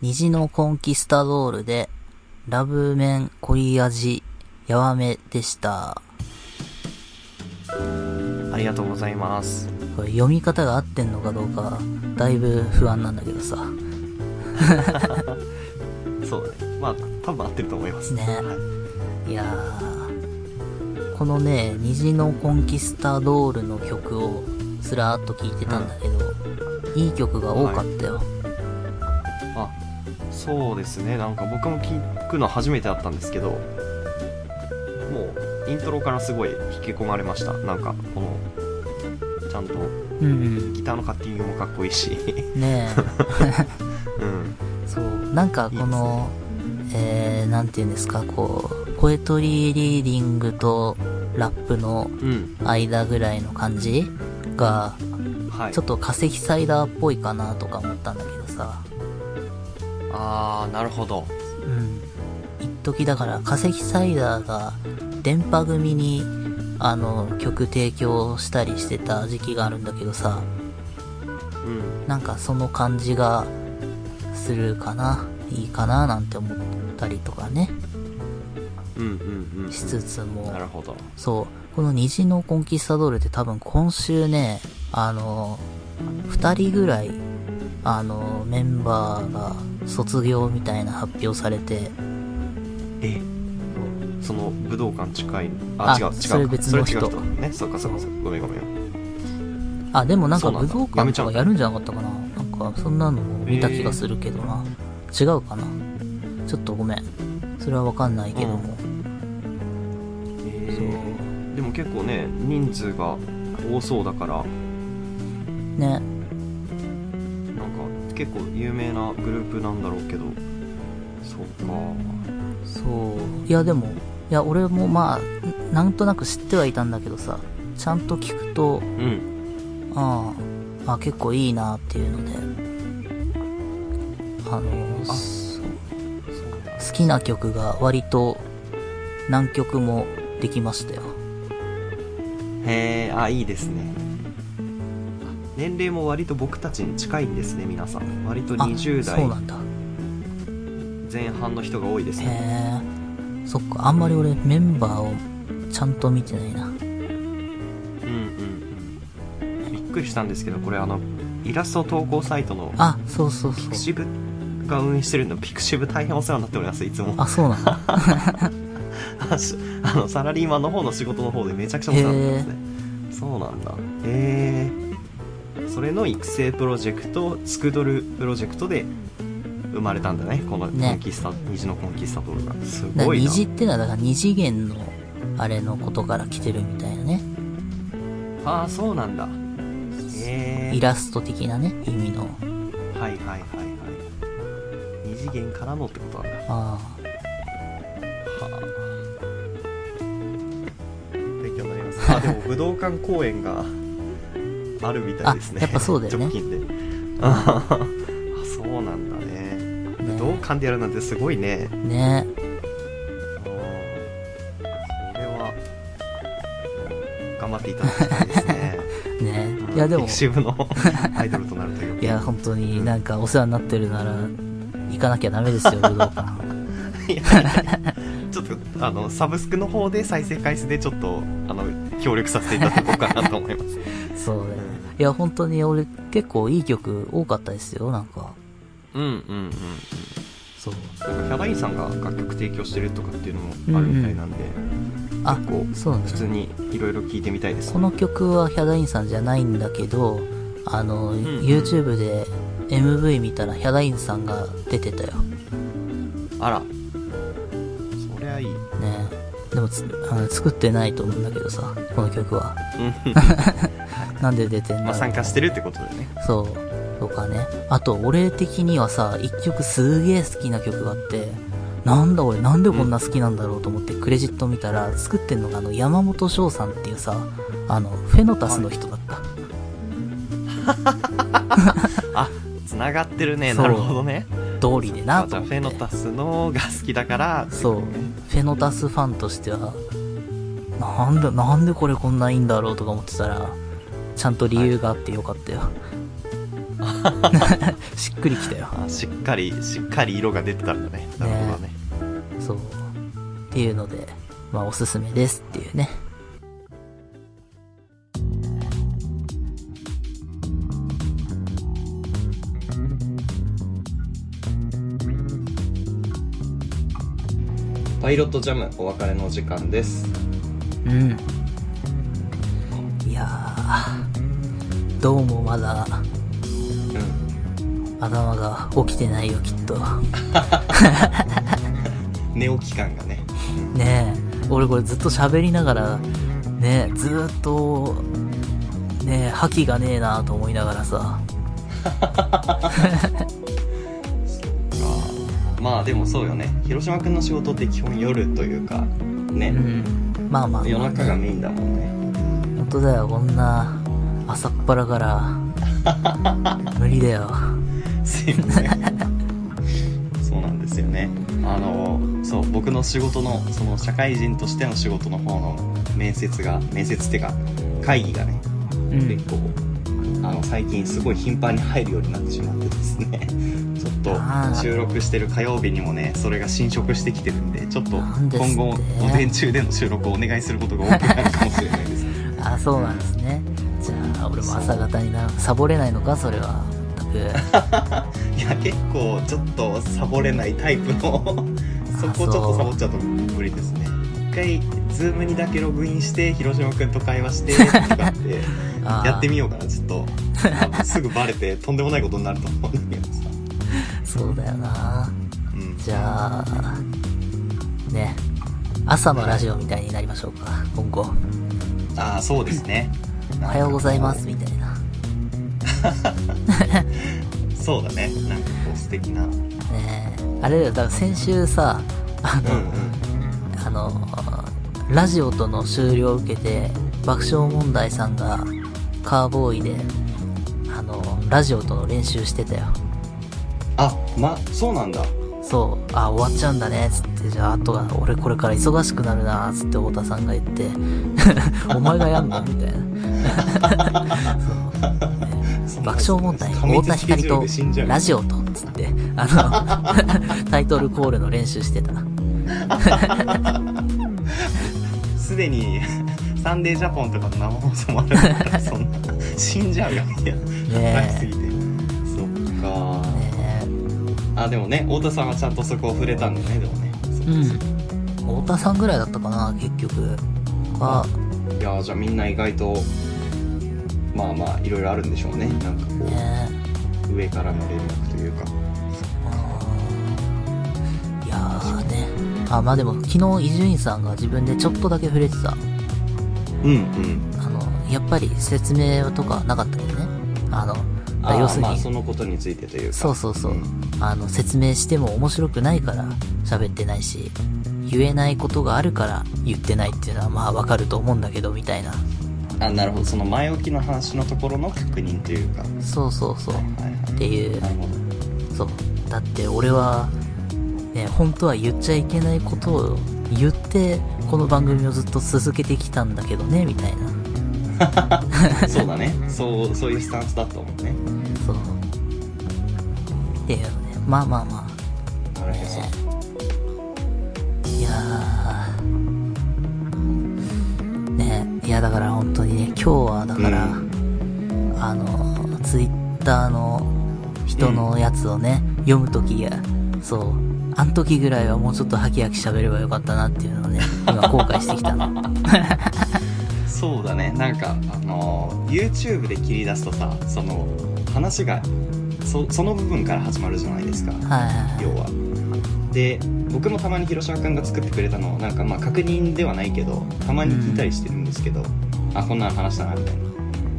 虹のコンキスタドールで、ラブメン濃い味、やわめでした。ありがとうございます。これ読み方が合ってんのかどうか、だいぶ不安なんだけどさ。そうだね。まあ、多分合ってると思います。ねはいいやー、このね、虹のコンキスタドールの曲をすらーっと聴いてたんだけど、いい曲が多かったよ。あ、そうですね。なんか僕も聞くの初めてだったんですけど、もう、イントロからすごい引き込まれました。なんか、この、ちゃんと、うんギターのカッティングもかっこいいし、うん。ねえ。うん。そう、なんかこの、えー、なんて言うんですか、こう、ポエトリーリーディングとラップのうん。間ぐらいの感じが、はいちょ。っと化石サイダーっぽいかなとか思ったんだけどさ。あー、なるほど。うん。一時だから化石サイダーが電波組にあの曲提供したりしてた時期があるんだけどさ、うん。なんかその感じがするかな、いいかななんて思ったりとかね、うんうんうん。しつつもな、るほど。そう、この虹のコンキスタドールって多分今週ね、あの、二人ぐらい、あの、メンバーが卒業みたいな発表されて、えその武道館近いああ違う違うそれ別の人。ねそうかそうかそう。か。ごめんごめん。あ、でもなんか武道館とかやるんじゃなかったかな。なんかそんなの見た気がするけどな。違うかな。ちょっとごめん。それはわかんないけども。えー、でも結構ね人数が多そうだから。ね。結構有名なグループなんだろうけど。そうか。そう。いやでも、いや俺もまあ、んなんとなく知ってはいたんだけどさ、ちゃんと聞くと、うん。ああ、あ結構いいなっていうので、あの好きな曲が割と何曲もできましたよ。へえあいいですね年齢も割と僕たちに近いんですね皆さん割とあ、20代そうなんだ。前半の人が多いですねへえ。そっか、あんまり俺メンバーをちゃんと見てないな。うんうんうんびっくりしたんですけどこれあのイラスト投稿サイトのあ、そうそうそうピク。シブが運営してるのピクシブ大変お世話になっておりますいつもあ、そうなんだ。あのサラリーマンの方の仕事の方でめちゃくちゃお世話になってますねそうなんだへえそれの育成プロジェクトスクドルプロジェクトで生まれたんだね。このコね。ンキスタ、虹のコンキスタドールが。すだごいな。虹ってのはだから二次元のあれのことから来てるみたいなね。ああそうなんだ。へえイラスト的なね、意味の。はいはいはいはい。二次元からのってことなんだ。あ。はあ。勉強になります。あでも武道館公演があるみたいですね。あやっぱそうだよね。直近で。ああそうなんだね。あ。武道ね館でやるなんてすごいね。ね。それは頑張っていただきたいですね。ね。いやでも。ピク、シブの アイドルとなるといういや本当になんかお世話になってるなら、行かなきゃダメですよ、武道館。いやちょっとあのサブスクの方で再生回数でちょっとあの協力させていただこうかなと思いますそうね。いや本当に俺結構いい曲多かったですよ、なんか。うんうんうんうんそう。なんかヒャダインさんが楽曲提供してるとかっていうのもあるみたいなんで、あ結構そうなんだ普通にいろいろ聞いてみたいですこの曲はヒャダインさんじゃないんだけど、あの、ん YouTube で MV 見たらヒャダインさんが出てたよ。あらそりゃいいねでもつあの作ってないと思うんだけどさ、この曲は。うんなんで出てんだろうまあ参加してるってことでねそう。とかね。あと、俺的にはさ、一曲すげえ好きな曲があって、なんだ俺、なんでこんな好きなんだろうと思ってクレジット見たら、作ってんのがあの、山本翔さんっていうさ、あの、フェノタスの人だった。あつながってるねそうなるほどね通りでなあじゃあと思って。フェノタスのが好きだからそう。フェノタスファンとしては、なんで、なんでこれこんないいんだろうとか思ってたら、ちゃんと理由があってよかったよ。しっくりきたよ。あしっかり、しっかり色が出てたんだね。なるほどね。そう。っていうので、まあおすすめですっていうね。パイロットジャムお別れのお時間です。うん。いやー、どうもまだうん。頭が起きてないよ、きっと。寝起き感がね。ねえ、俺これずっと喋りながら、ねえ、ずーっと、ねえ、覇気がねえなと思いながらさ。まあでもそうよね。広島くんの仕事って基本夜というか、ね。うん。まあまあ、夜まあね、中がメインだもんね。本当だよ、こんな、朝っぱらから、無理だよ。すいません。そうなんですよね。あの、そう、僕の仕事の、その社会人としての仕事の方の面接が、面接っていうか、会議がね、うん結。構、あの、最近すごい頻繁に入るようになってしまってですね。ちょっと収録してる火曜日にもね、それが侵食してきてるんで、ちょっと今後、午前中での収録をお願いすることが多くなるかもしれないです。あ、そうなんですね。俺も朝方にな、サボれないのか、それは。たく。いや、結構ちょっとサボれないタイプの、そこちょっとサボっちゃうと無理ですね。一回、ズームにだけログインして、広島くんと会話して、と かって、やってみようかな、ちょっと。あすぐバレて、とんでもないことになると思うんだけどさ。そうだよな。うん。じゃあ、ね。朝のラジオみたいになりましょうか、今後。ああ、そうですね。おはようございます、みたいな。そうだね。なんかこう素敵な。うんねあれだよ、だから先週さ、あの、うん。あの、ラジオとの終了を受けて、爆笑問題さんがカーボーイで、あの、ラジオとの練習してたよ。あ、ま、そうなんだ。そう、あ、終わっちゃうんだね、つって、じゃあ、あとは、俺これから忙しくなるな、つって太田さんが言って、お前がやんのみたいな。爆笑問題、太田光とラジオと、つって、あの、タイトルコールの練習してた。すでにサンデージャポンとかの生放送もあるからそんな死んじゃうよいやえ。長すぎて。そっか。ねあでもね太田さんはちゃんとそこを触れたんだねでもね。うん。太田さんぐらいだったかな、結局。あ、いやじゃあみんな意外とまあまあいろいろあるんでしょうねなんかこねう上からの連絡というかいやーね。あ、まあでも、昨日伊集院さんが自分でちょっとだけ触れてた。うんうんあの、やっぱり説明とかなかったけどね。あの、あ要するに、まあそのことについてというかそうそうそう、んあの、説明しても面白くないから喋ってないし、言えないことがあるから言ってないっていうのはまあわかると思うんだけど、みたいな。あなるほどその前置きの話のところの確認というかそうそうそう。はいはいっていうな、るほどそう。だって俺は、ね、本当は言っちゃいけないことを言って、この番組をずっと続けてきたんだけどね、みたいな。そうだねそうそういうスタンスだと思うねそう。っていうのね。まあまあまあ。なるほねいやー。ねいやだから本当にね、今日はだから、うあの、ツイッターの人のやつをね、読むときや、そう、あん時ぐらいはもうちょっとハキハキ喋ればよかったなっていうのをね、今後悔してきたの。そうだね。なんかあの YouTube で切り出すとさその話がそその部分から始まるじゃないですか。はい。要は。で僕もたまに広島くんが作ってくれたのをなんかまあ確認ではないけどたまに聞いたりしてるんですけど、あこんなの話したなみたいな。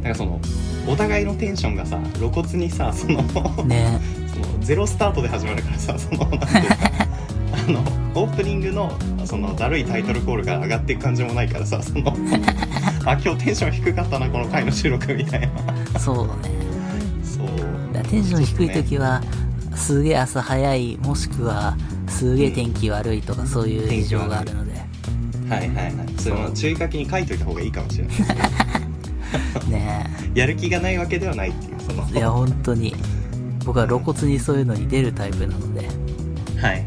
なんかそのお互いのテンションがさ露骨にさそのね。その ゼロスタートで始まるからさそのなんていうか あのオープニングのそのだるいタイトルコールが上がっていく感じもないからさそのあ今日テンション低かったなこの回の収録みたいな。そうね。そう。だからテンション低い時は、すげえ朝早い、もしくは、すげえ天気悪いとか、そういう事情があるので。はいはいはいそれも注意書きに書いといた方がいいかもしれない。ね やる気がないわけではないっていうその。え。いや、本当に。僕は露骨にそういうのに出るタイプなので。はいはい、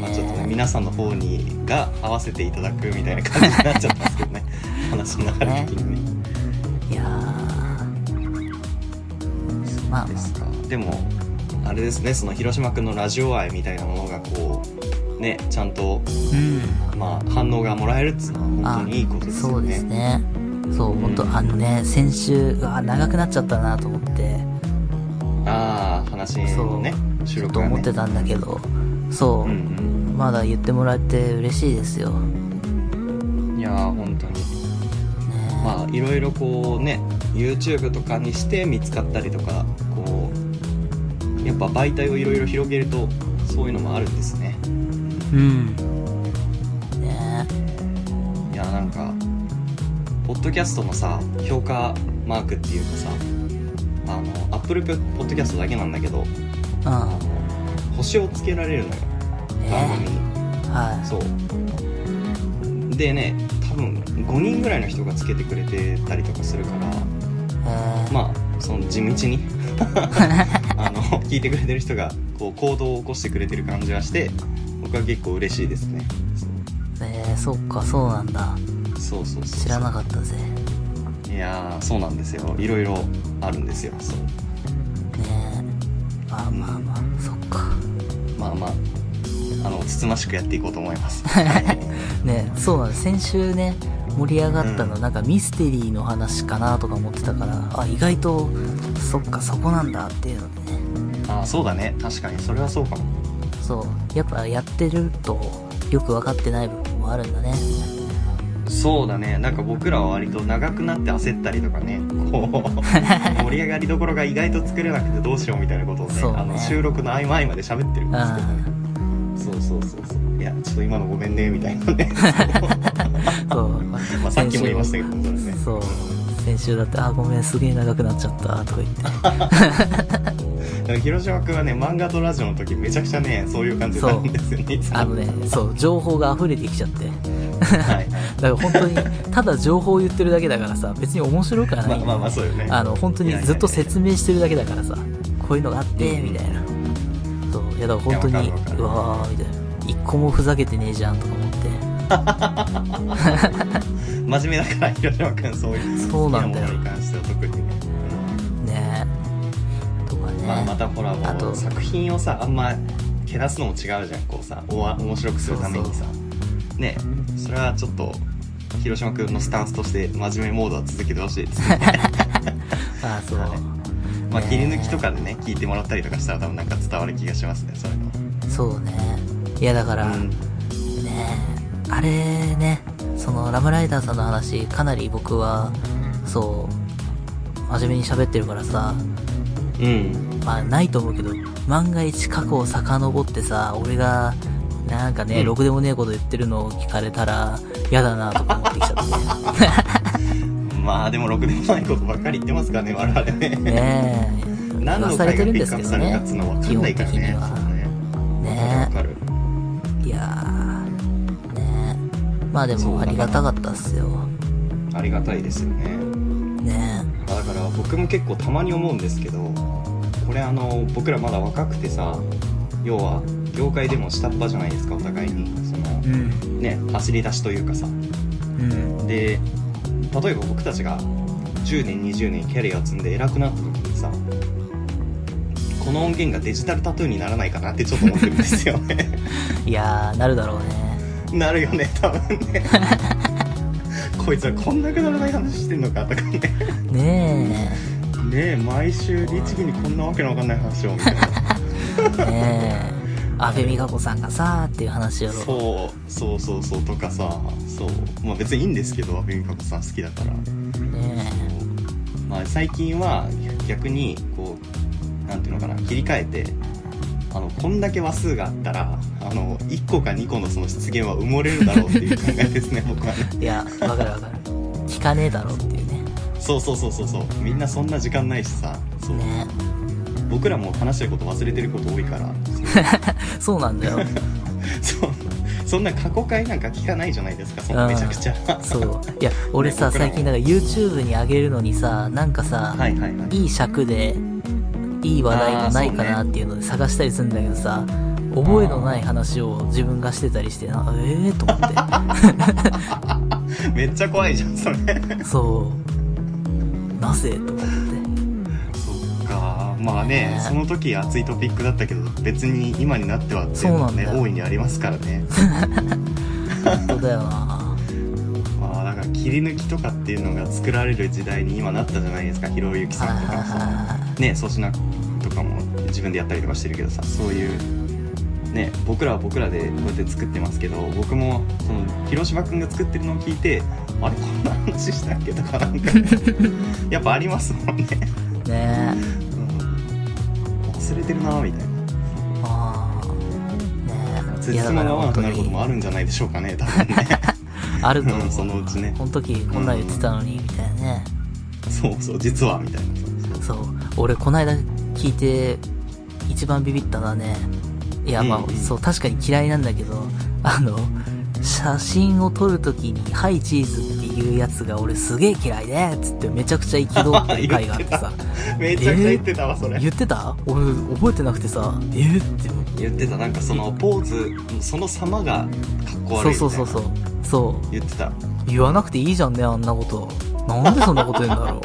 まあ、ちょっとね皆さんの方にが合わせていただくみたいな感じになっちゃったんですけどね。話の流れ的にね。いやー。まあ。ですか。でもあれですねその広島君のラジオ愛みたいなものがこうねちゃんとうん。まあ反応がもらえるっていうのは本当にいいことですよね。そうですね。そう、本当あのね、先週、あ、長くなっちゃったなと思って、ああ話のね収ちょっ録がね。と思ってたんだけど、そう、うんうん。まだ言ってもらえて嬉しいですよ。ねいやー本当に。まあいろいろこうね YouTube とかにして見つかったりとかこうやっぱ媒体をいろいろ広げるとそういうのもあるんですねうん。ね。いやなんかポッドキャストのさ評価マークっていうかさあの Apple ポッドキャストだけなんだけどうん。あの星をつけられるのよ。番組に。はそう。でね多分5人ぐらいの人がつけてくれてたりとかするからまあその地道に あの聞いてくれてる人がこう行動を起こしてくれてる感じはして僕は結構嬉しいですね。えー、そっか、そうなんだ。そうそうそうそう。知らなかったぜ。いやーそうなんですよ。いろいろあるんですよそう。ねまあまあまあ、そっか。まあまああのつつましくやっていこうと思います。ねそうなんです。先週ね、盛り上がったの、うん。なんかミステリーの話かなとか思ってたから、あ、意外と、そっか、そこなんだっていうのでね。ああそうだね。確かに。それはそうかもそう。やっぱやってると、よく分かってない部分もあるんだね。そうだねなんか僕らは割と長くなって焦ったりとかねこう 盛り上がりどころが意外と作れなくてどうしようみたいなことをねねあの収録の合間合間で喋ってるんですけどねそうそうそうそういやちょっと今のごめんねみたいなね そう。まあさっきも言いましたけどそれねそう。先週だって、あ、ごめん、すげえ長くなっちゃった、とか言って。でも広島君はね漫画とラジオの時めちゃくちゃねそういう感じになるんですよねあのね、そう、情報が溢れてきちゃって。はい だから本当に、ただ情報を言ってるだけだからさ、別に面白くはない。まあまあまあそうよねあの、本当にずっと説明してるだけだからさ、こういうのがあって、みたいな。そう、いやだから本当に、うわー、みたいな。一個もふざけてねえじゃん、とか思って。真面目だから広島君そういうそうなんだよ。まあまたほらあと作品をさあんまけなすのも違うじゃん。こうさおわ面白くするためにさ。ねそれはちょっと広島君のスタンスとして真面目モードは続けてほしい。ですねあ、そう。はい。まあね切り抜きとかでね聞いてもらったりとかしたら多分なんか伝わる気がしますねそういうの。そうね。いやだから、うん。ねあれね、そのラムライダーさんの話、かなり僕は、そう、真面目に喋ってるからさ、うん。まあないと思うけど、万が一過去を遡ってさ、俺が、なんかね、うん。ろくでもねえこと言ってるのを聞かれたら、嫌だなとか思ってきちゃって。まあでもろくでもないことばっかり言ってますからね我々。ねねえ。何の言わされてるん回がピックアップされるですけどねかっつうの分かんないからね。基本的には。そうねねわかる。いやー、ねまあでもありがたかったっすよ。ありがたいですよね。ねだから僕も結構たまに思うんですけどこれあの僕らまだ若くてさ要は業界でも下っ端じゃないですかお互いにそのうん。ね走り出しというかさうん。で例えば僕たちが10年20年キャリアを積んで偉くなった時にさこの音源がデジタルタトゥーにならないかなってちょっと思ってるんですよね いやー、なるだろうね。なるよね多分ね こいつはこんなくだらない話してんのかとかねねねえ毎週律儀にこんなわけのわかんない話をみたいなえ。ねえ。安倍美香子さんがさーっていう話やろ。そうそうそうそうとかさそうまあ別にいいんですけど阿部美香子さん好きだからねまあ最近は逆にこうなんていうのかな切り替えてあのこんだけ話数があったらあの1個か2個のその出現は埋もれるだろうっていう考えですね僕はねえ。いや、わかるわかる。聞かねえだろって。そうそうそうそうそうみんなそんな時間ないしさそう、ね僕らも話してること忘れてること多いから そうなんだよ。そうそそんな過去回なんか聞かないじゃないですか、そんなめちゃくちゃ。そう。いや、俺さ、ね最近なんか YouTube に上げるのにさ、なんかさ、はいはいはい。いい尺で、いい話題がないかなっていうので探したりするんだけどさ、覚えのない話を自分がしてたりして、なええー、と思っめっちゃ怖いじゃん、それ。て。そう。なぜ？と思って。そっか。まあねね、その時熱いトピックだったけど、別に今になってはっていうのはね、大いにありますからね。本当だよなまあ、だから切り抜きとかっていうのが作られる時代に今なったじゃないですか、ひろゆきさんとかもさ。ね、粗品とかも自分でやったりとかしてるけどさ、そういう、ね、僕らは僕らでこうやって作ってますけど、僕も、その、広島くんが作ってるのを聞いて、あれ、こんな話したっけとかなんか、やっぱありますもんね。ねうん忘れてるなみたいな。ああ。ねえ。つじつまが合わなくなることもあるんじゃないでしょうかね、多分ね。あると思う。うんそのうちねこの時こんなん言ってたのに、みたいなね。そうそう、実は、みたいな。そうそう。俺、この間聞いて、一番ビビったのはね、いや、まあ、うんうんそう、確かに嫌いなんだけど、あの、写真を撮るときに、ハイチーズっていうやつが俺すげえ嫌いで、つってめちゃくちゃ憤ってる回があってさ、めちゃくちゃ言ってたわ、それ。言ってた？俺、覚えてなくてさ、えー、って。言ってた、なんかそのポーズ、その様がかっこそう悪いみたいな。そうそうそう。そう。言ってた。言わなくていいじゃんね、あんなこと。なんでそんなこと言うんだろ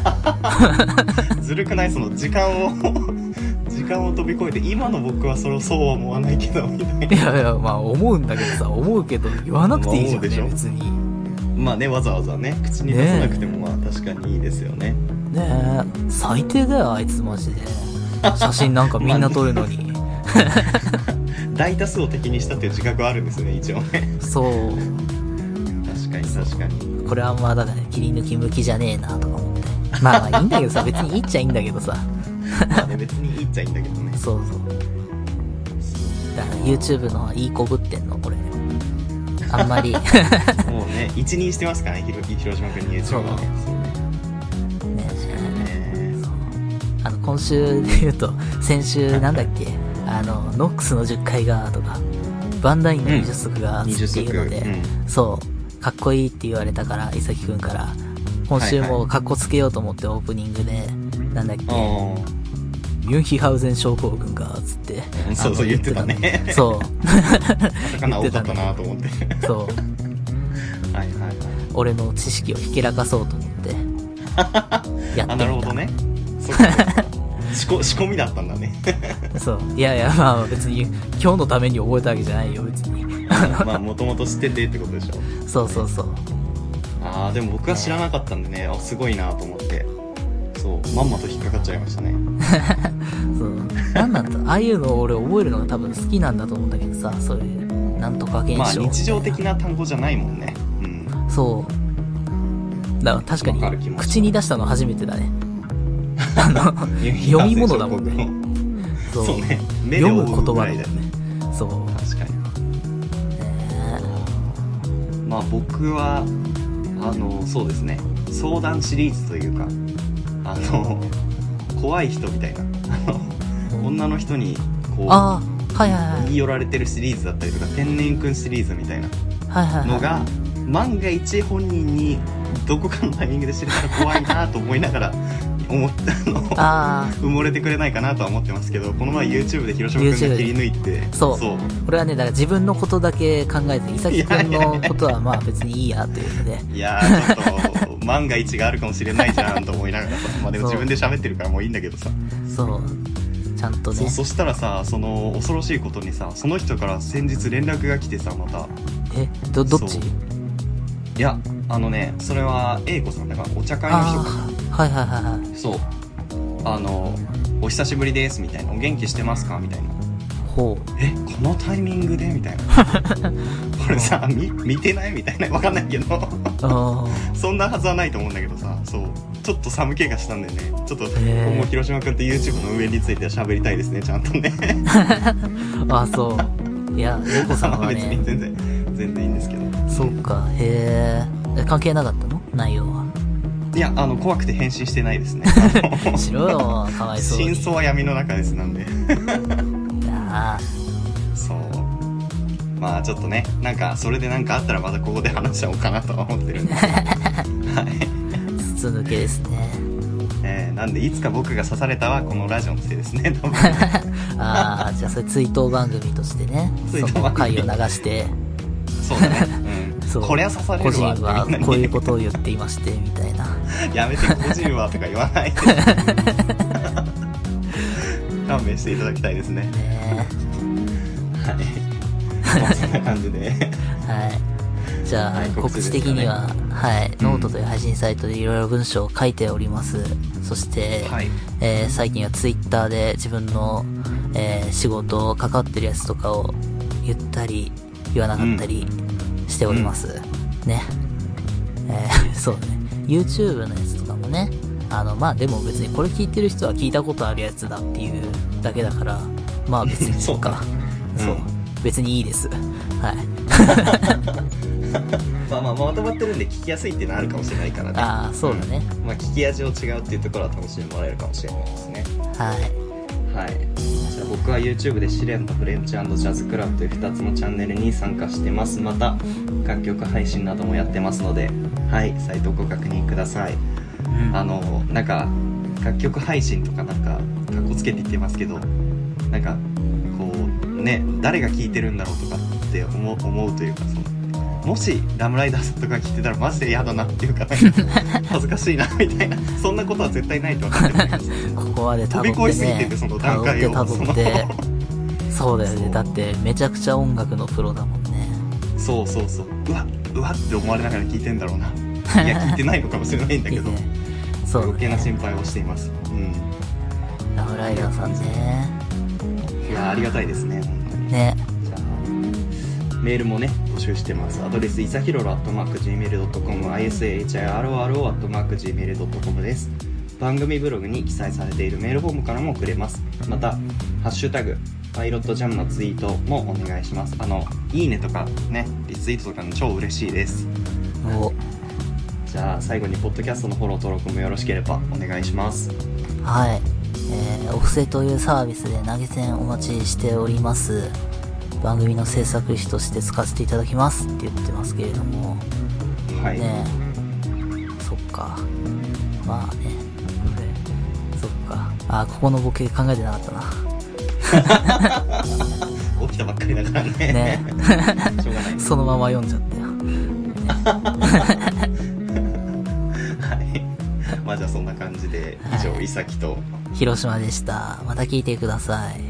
ずるくない？その時間を、時間を飛び越えて、今の僕はそれをそうは思わないけど、みたいな。う。いやいや、まあ思うんだけどさ、思うけど言わなくていいじゃんね、まあ別に。まあね、わざわざね、口に出さなくてもまあ確かにいいですよね。ねえ、最低だよ、あいつマジで。写真なんかみんな撮るのに。大多数を敵にしたっていう自覚はあるんですよね、一応ね。そう。確かに確かに。これはまあだから切り抜き向きじゃねえなとか思って。まあまあいいんだけどさ、別にいいっちゃいいんだけどさ。まあね、別にいいっちゃいいんだけどね。そうそう。だから YouTube のはいいこぶってんの、これ。あんまり。ね もうね、一任してますからね、ひろ広島君に YouTube はね。そうね。ねあの、今週で言うと、先週なんだっけ？あの、ノックスの10回が、とか、バンダインの20足が、って20いうので、足そう、かっこいいって言われたから、伊崎くんから、今週もかっこつけようと思ってオープニングで、なんだっけ、あユンヒハウゼン症候群が、つって。う んそうそう言ってたねそう。あ。魚多かったなと思って。そう。はいはいはい。俺の知識をひけらかそうと思って、やってみた。あ、なるほどね。そっ仕込みだったんだね。そう。いやいや、まあ別に、今日のために覚えたわけじゃないよ、別に。まあ、もともと知っててってことでしょ。そうそうそう。ああ、でも僕は知らなかったんでね、あ、すごいなと思って。そう、まんまと引っかかっちゃいましたね。そう。なんなんだ？ああいうのを俺覚えるのが多分好きなんだと思うんだけどさ、そういう、なんとか現象。まあ、日常的な単語じゃないもんね。うん。そう。だから確かに口に出したの初めてだね。あの、読み物だもんね。そうそうね。読む言葉だよね。そう。確かに。ねまあ僕は、あの、そうですね。相談シリーズというか、あの、怖い人みたいな。あの、女の人に、こう、はいはいはい。言い寄られてるシリーズだったりとか、天然くんシリーズみたいなはいはいはい。のが、万が一本人にどこかのタイミングで知れたら怖いなと思いながら、思ったあの、あ埋もれてくれないかなとは思ってますけど、この前 YouTube で広島くんが切り抜いて、そうそう。あ、これはね、だから自分のことだけ考えて、伊崎くんのことはまあ別にいいやっていうので。いやー、ちょっと、万が一があるかもしれないじゃんと思いながらさ、まあでも自分で喋ってるからもういいんだけどさ、そう。ちゃんとねそしたらさ、その、恐ろしいことにさ、その人から先日連絡が来てさ、また、え、ど、どっち？いや、あのね、それは A 子さんだから、お茶会の人はいはいはいはい。な。そう。あの、お久しぶりです、みたいな。お元気してますか？みたいな。ほえ、このタイミングでみたいな。これさ、み、見てないみたいな。わかんないけど。そんなはずはないと思うんだけどさ、そう。ちょっと寒気がしたんでね、ちょっと、ー今後広島くんと YouTube の上については喋りたいですね、ちゃんとね。あ。あ、そう。いや、英子さんは 別にね、全然、全然いいんですけど。そっか、へえ。え関係なかったの？内容は。いや、あの、怖くて返信してないですね。しろよ、かわいそうに。真相は闇の中ですなんで。いやそう。まあちょっとね、なんか、それでなんかあったらまたここで話しちゃおうかなとは思ってるんですけど。はい。筒抜けですね。えー、なんで、いつか僕が刺されたはこのラジオのせいですね、多分。ああ、じゃあそれ追悼番組としてね、追悼その番組回を流して、そうだね。うん。そう。こりゃ刺され個るわ人はこういうことを言っていまして、みたいな。やめて個人はとか言わないで。勘弁していただきたいですね。ねはい。まあそんな感じで。はい。じゃあ、はい告告知的には、はい、ノートという配信サイトでいろいろ文章を書いております。そして、はい。えー最近はツイッターで自分の、えー仕事、関わってるやつとかを言ったり、言わなかったりしております。ね。えーそうね。YouTube のやつとかもね、あの、まあでも別にこれ聞いてる人は聞いたことあるやつだっていうだけだから、まあ別にいいか。そうかそう。うん別にいいです。はい。まあまあまとまってるんで聞きやすいっていうのはあるかもしれないからね。ああ、そうだね。まあ聞き味を違うっていうところは楽しんでもらえるかもしれないですね。はい。はい。じゃあ僕は YouTube で試練とフレンチジャズクラブという2つのチャンネルに参加してます。また、楽曲配信などもやってますので、はい、サイトをご確認ください。うんあの、なんか、楽曲配信とかなんか、かっこつけて言ってますけど、なんか、こう、ね、誰が聴いてるんだろうとかって思う思うというか、その、もし、ラムライダーさんとか聞いてたらマジで嫌だなっていうか、恥ずかしいな、みたいな。そんなことは絶対ないと分かってるここまで飛び越えすぎてて、その段階を。辿って辿ってそうだよね。だって、めちゃくちゃ音楽のプロだもんね。そうそうそう。うわ、うわって思われながら聞いてんだろうな。いや、聞いてないのかもしれないんだけど いい、ねそうだ余計なね。心配をしています。うん。ラムライダーさんね。いや、ありがたいですね、本当に。ね。じゃあ、メールもね、募集してます。アドレス、いさひろろ、アットマーク、gmail.com、isahiro、アットマーク、gmail.com です。番組ブログに記載されているメールフォームからも送れます。また、ハッシュタグ、パイロットジャムのツイートもお願いします。あの、いいねとかね、リツイートとかの超嬉しいです。お、じゃあ、最後に、ポッドキャストのフォロー登録もよろしければお願いします。はい。えー、お布施というサービスで投げ銭お待ちしております。番組の制作費として使わせていただきますって言ってますけれども、はい。ねそっか。まあね。そっか。あ、ここのボケ考えてなかったな。起きたばっかりだからね。ねしょうがない。そのまま読んじゃったよ。はい。まあじゃあそんな感じで、以上、はいいさきと、広島でした。また聞いてください。